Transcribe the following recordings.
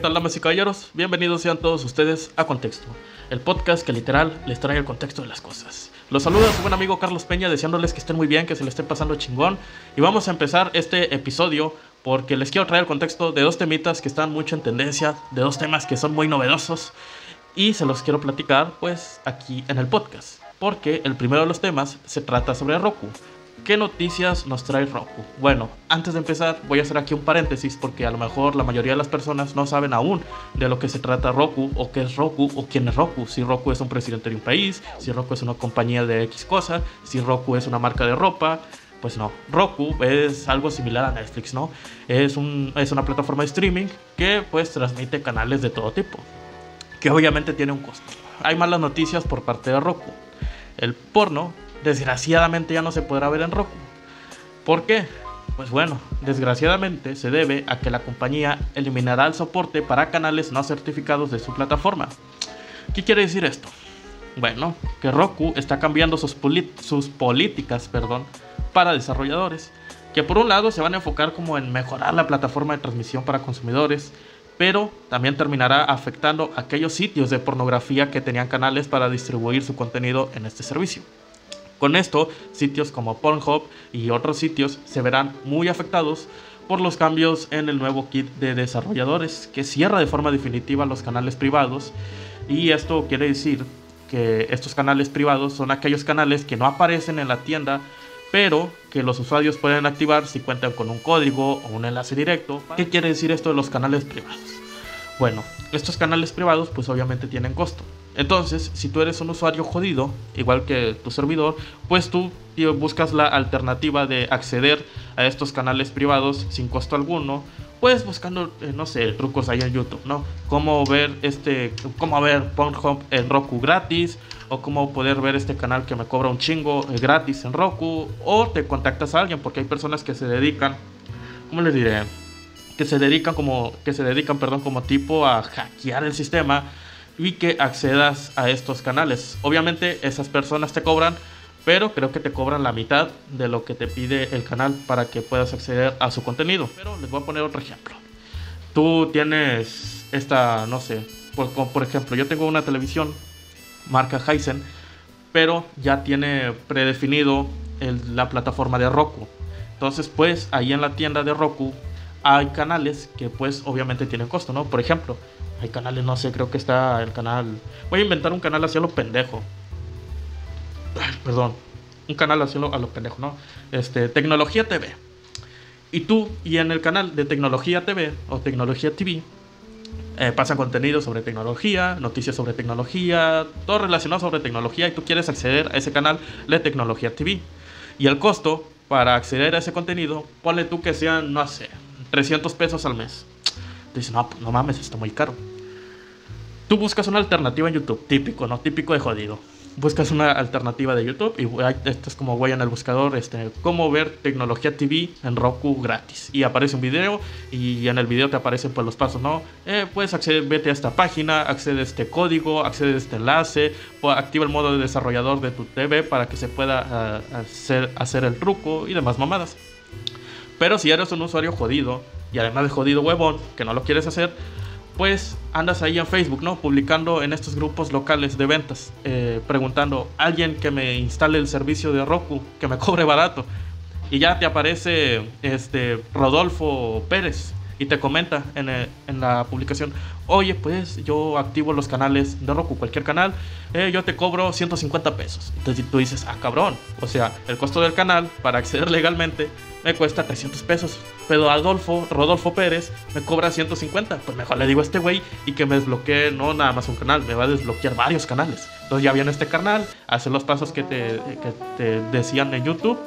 tal, damas y caballeros? Bienvenidos sean todos ustedes a Contexto, el podcast que literal les trae el contexto de las cosas. Los saluda su buen amigo Carlos Peña, deseándoles que estén muy bien, que se les estén pasando chingón. Y vamos a empezar este episodio porque les quiero traer el contexto de dos temitas que están mucho en tendencia, de dos temas que son muy novedosos. Y se los quiero platicar, pues, aquí en el podcast. Porque el primero de los temas se trata sobre Roku. ¿Qué noticias nos trae Roku? Bueno, antes de empezar voy a hacer aquí un paréntesis porque a lo mejor la mayoría de las personas no saben aún de lo que se trata Roku o qué es Roku o quién es Roku. Si Roku es un presidente de un país, si Roku es una compañía de X cosa, si Roku es una marca de ropa. Pues no, Roku es algo similar a Netflix, ¿no? Es, un, es una plataforma de streaming que pues transmite canales de todo tipo, que obviamente tiene un costo. Hay malas noticias por parte de Roku. El porno desgraciadamente ya no se podrá ver en Roku. ¿Por qué? Pues bueno, desgraciadamente se debe a que la compañía eliminará el soporte para canales no certificados de su plataforma. ¿Qué quiere decir esto? Bueno, que Roku está cambiando sus, políticas perdón, para desarrolladores, que por un lado se van a enfocar como en mejorar la plataforma de transmisión para consumidores, pero también terminará afectando aquellos sitios de pornografía que tenían canales para distribuir su contenido en este servicio. Con esto, sitios como Pornhub y otros sitios se verán muy afectados por los cambios en el nuevo kit de desarrolladores que cierra de forma definitiva los canales privados y esto quiere decir que estos canales privados son aquellos canales que no aparecen en la tienda pero que los usuarios pueden activar si cuentan con un código o un enlace directo. ¿Qué quiere decir esto de los canales privados? Bueno, estos canales privados pues obviamente tienen costo. Entonces, si tú eres un usuario jodido, igual que tu servidor, pues tú buscas la alternativa de acceder a estos canales privados sin costo alguno, pues buscando, eh, no sé, trucos ahí en YouTube, ¿no? Cómo ver este, cómo ver Pornhub en Roku gratis, o cómo poder ver este canal que me cobra un chingo eh, gratis en Roku, o te contactas a alguien, porque hay personas que se dedican, ¿cómo les diré? Que se dedican como, que se dedican, perdón, como tipo a hackear el sistema y que accedas a estos canales. Obviamente esas personas te cobran, pero creo que te cobran la mitad de lo que te pide el canal para que puedas acceder a su contenido. Pero les voy a poner otro ejemplo. Tú tienes esta, no sé, por, por ejemplo, yo tengo una televisión marca Heisen, pero ya tiene predefinido la plataforma de Roku. Entonces, pues ahí en la tienda de Roku hay canales que pues obviamente tienen costo, ¿no? Por ejemplo, hay canales, no sé, creo que está el canal. Voy a inventar un canal hacia lo pendejo. perdón. Un canal hacia lo, a lo pendejo, ¿no? Este, Tecnología TV. Y tú, y en el canal de Tecnología TV o Tecnología TV, eh, pasan contenido sobre tecnología, noticias sobre tecnología, todo relacionado sobre tecnología y tú quieres acceder a ese canal de Tecnología TV. Y el costo para acceder a ese contenido, ponle tú que sean, no sé, 300 pesos al mes. Dices, no, no mames, está muy caro. Tú buscas una alternativa en YouTube, típico, ¿no? Típico de jodido. Buscas una alternativa de YouTube y esto es como voy en el buscador, este, cómo ver tecnología TV en Roku gratis. Y aparece un video y en el video te aparecen pues los pasos, ¿no? Eh, puedes acceder, vete a esta página, accede a este código, accede a este enlace, activa el modo de desarrollador de tu TV para que se pueda ah, hacer el truco y demás mamadas. Pero si eres un usuario jodido y además de jodido huevón, que no lo quieres hacer, pues andas ahí en Facebook, ¿no? Publicando en estos grupos locales de ventas, eh, preguntando, alguien que me instale el servicio de Roku, que me cobre barato. Y ya te aparece este Rodolfo Pérez, y te comenta en, eh, la publicación, oye, pues yo activo los canales de Roku, cualquier canal, eh, yo te cobro 150 pesos. Entonces tú dices, ah, cabrón, o sea, el costo del canal para acceder legalmente me cuesta 300 pesos, pero Adolfo, Rodolfo Pérez, me cobra 150. Pues mejor le digo a este güey y que me desbloquee no nada más un canal, me va a desbloquear varios canales. Entonces ya viene este canal, hace los pasos que te, que te decían en YouTube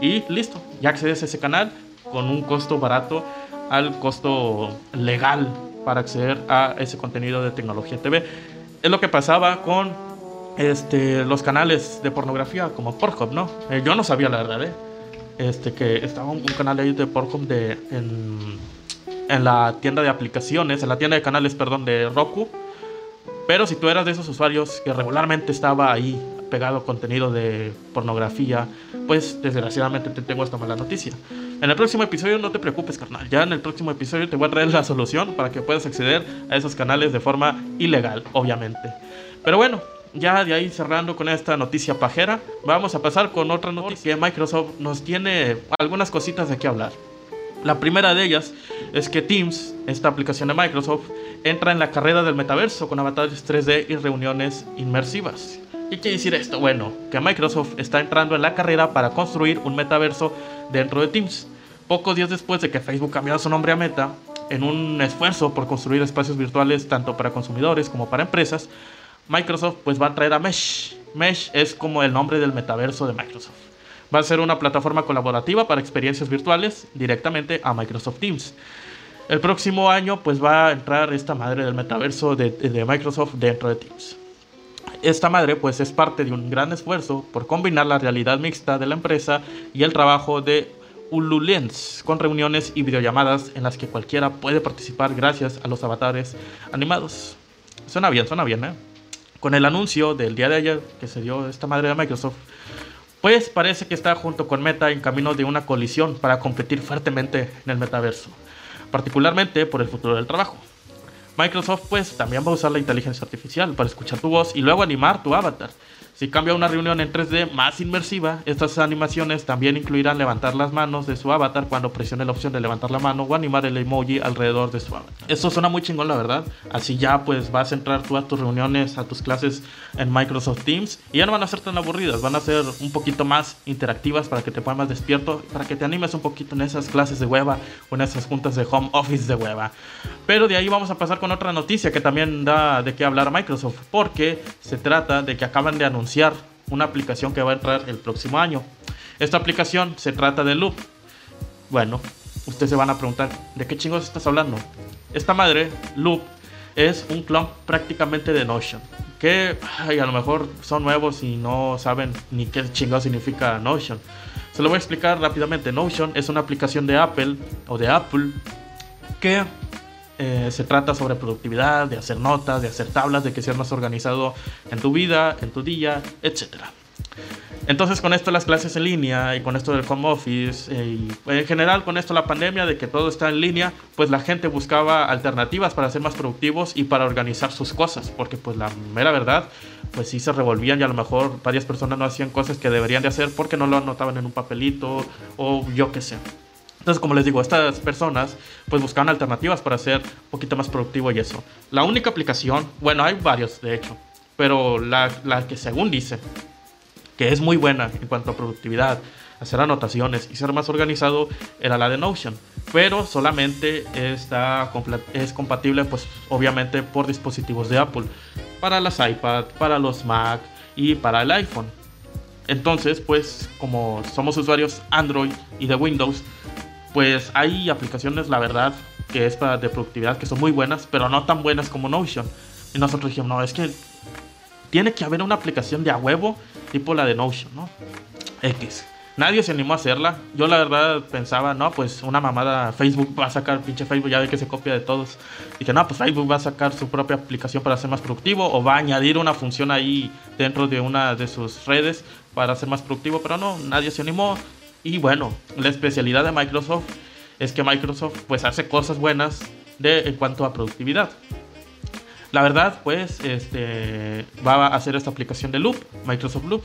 y listo, ya accedes a ese canal con un costo barato al costo legal para acceder a ese contenido de tecnología TV. Es lo que pasaba con este, los canales de pornografía como Pornhub, ¿no? Eh, yo no sabía la verdad, ¿eh? Este, que estaba un, canal ahí de Pornhub de, en, en, la tienda de aplicaciones, en la tienda de canales, perdón, de Roku. Pero si tú eras de esos usuarios que regularmente estaba ahí pegado contenido de pornografía, pues desgraciadamente te tengo esta mala noticia En el próximo episodio no te preocupes, carnal. Ya en el próximo episodio te voy a traer la solución para que puedas acceder a esos canales de forma ilegal, obviamente. Pero bueno, ya de ahí cerrando con esta noticia pajera, vamos a pasar con otra noticia que Microsoft nos tiene algunas cositas de qué hablar. La primera de ellas es que Teams, esta aplicación de Microsoft, entra en la carrera del metaverso con avatares 3D y reuniones inmersivas. ¿Qué quiere decir esto? Bueno, que Microsoft está entrando en la carrera para construir un metaverso dentro de Teams. Pocos días después de que Facebook cambiara su nombre a Meta, en un esfuerzo por construir espacios virtuales tanto para consumidores como para empresas, Microsoft pues va a traer a Mesh. Mesh es como el nombre del metaverso de Microsoft. Va a ser una plataforma colaborativa para experiencias virtuales directamente a Microsoft Teams. El próximo año pues va a entrar esta madre del metaverso de, Microsoft dentro de Teams. Esta madre pues es parte de un gran esfuerzo por combinar la realidad mixta de la empresa y el trabajo de HuluLens con reuniones y videollamadas en las que cualquiera puede participar gracias a los avatares animados. Suena bien, suena bien, ¿eh? Con el anuncio del día de ayer que se dio esta madre de Microsoft, pues parece que está junto con Meta en camino de una colisión para competir fuertemente en el metaverso, particularmente por el futuro del trabajo. Microsoft pues también va a usar la inteligencia artificial para escuchar tu voz y luego animar tu avatar. Si cambia una reunión en 3D más inmersiva, estas animaciones también incluirán levantar las manos de su avatar cuando presione la opción de levantar la mano o animar el emoji alrededor de su avatar. Esto suena muy chingón, la verdad. Así ya pues vas a entrar tú a tus reuniones, a tus clases en Microsoft Teams y ya no van a ser tan aburridas, van a ser un poquito más interactivas para que te pongas más despierto, para que te animes un poquito en esas clases de hueva o en esas juntas de home office de hueva. Pero de ahí vamos a pasar con otra noticia que también da de qué hablar a Microsoft, porque se trata de que acaban de anunciar una aplicación que va a entrar el próximo año. Esta aplicación se trata de Loop. Bueno, ustedes se van a preguntar, ¿de qué chingos estás hablando? Esta madre, Loop, es un clon prácticamente de Notion. Que a lo mejor son nuevos y no saben ni qué chingos significa Notion. Se lo voy a explicar rápidamente. Notion es una aplicación de Apple o de Apple que eh, se trata sobre productividad, de hacer notas, de hacer tablas, de que seas más organizado en tu vida, en tu día, etc. Entonces con esto las clases en línea y con esto del home office eh, y en general con esto la pandemia de que todo está en línea, pues la gente buscaba alternativas para ser más productivos y para organizar sus cosas, porque pues la mera verdad, pues sí se revolvían y a lo mejor varias personas no hacían cosas que deberían de hacer porque no lo anotaban en un papelito o yo qué sé. Entonces, como les digo, estas personas pues buscaban alternativas para ser un poquito más productivo y eso. La única aplicación, bueno, hay varios de hecho, pero la, la que según dice que es muy buena en cuanto a productividad, hacer anotaciones y ser más organizado era la de Notion, pero solamente está es compatible pues obviamente por dispositivos de Apple, para las iPad, para los Mac y para el iPhone. Entonces, pues como somos usuarios Android y de Windows, pues hay aplicaciones, la verdad, que es para de productividad, que son muy buenas, pero no tan buenas como Notion. Y nosotros dijimos, no, es que tiene que haber una aplicación de a huevo, tipo la de Notion, ¿no? X. Nadie se animó a hacerla. Yo la verdad pensaba, no, pues una mamada, Facebook va a sacar, pinche Facebook, ya ve que se copia de todos. Dije, no, pues Facebook va a sacar su propia aplicación para ser más productivo o va a añadir una función ahí dentro de una de sus redes para ser más productivo, pero no, nadie se animó. Y bueno, la especialidad de Microsoft es que Microsoft pues hace cosas buenas de, en cuanto a productividad. La verdad, pues, este, va a hacer esta aplicación de Loop, Microsoft Loop,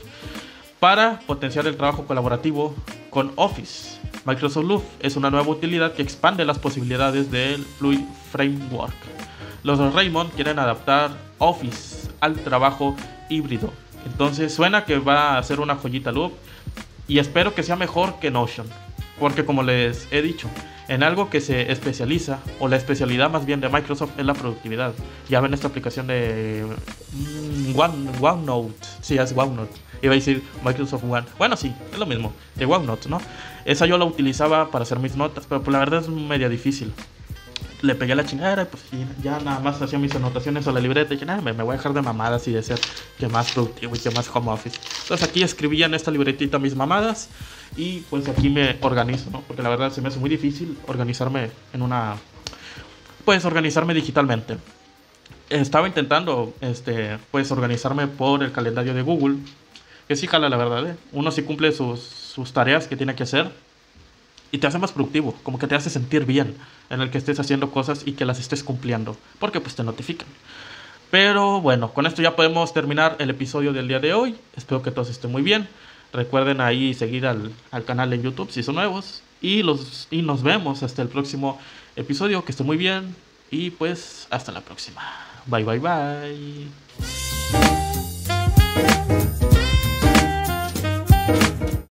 para potenciar el trabajo colaborativo con Office. Microsoft Loop es una nueva utilidad que expande las posibilidades del Fluid Framework. Los Raymond quieren adaptar Office al trabajo híbrido. Entonces suena que va a ser una joyita Loop y espero que sea mejor que Notion. Porque como les he dicho, en algo que se especializa, o la especialidad más bien de Microsoft es la productividad. Ya ven esta aplicación de mm, One, OneNote. Sí, es OneNote. Iba a decir Microsoft One. Bueno, sí, es lo mismo, de OneNote, ¿no? Esa yo la utilizaba para hacer mis notas, pero pues la verdad es media difícil le pegué la chingada, pues ya nada más hacía mis anotaciones a la libreta y dije, nada, me, voy a dejar de mamadas y de ser que más productivo y que más home office. Entonces aquí escribía en esta libretita mis mamadas y pues aquí me organizo, ¿no? Porque la verdad se me hace muy difícil organizarme en una... Pues organizarme digitalmente. Estaba intentando, este, pues organizarme por el calendario de Google, que sí jala la verdad, ¿eh? Uno sí cumple sus, sus tareas que tiene que hacer, y te hace más productivo, como que te hace sentir bien en el que estés haciendo cosas y que las estés cumpliendo, porque pues te notifican. Pero bueno, con esto ya podemos terminar el episodio del día de hoy. Espero que todos estén muy bien. Recuerden ahí seguir al, al canal en YouTube si son nuevos. Y, los, y nos vemos hasta el próximo episodio. Que estén muy bien. Y pues hasta la próxima. Bye bye bye.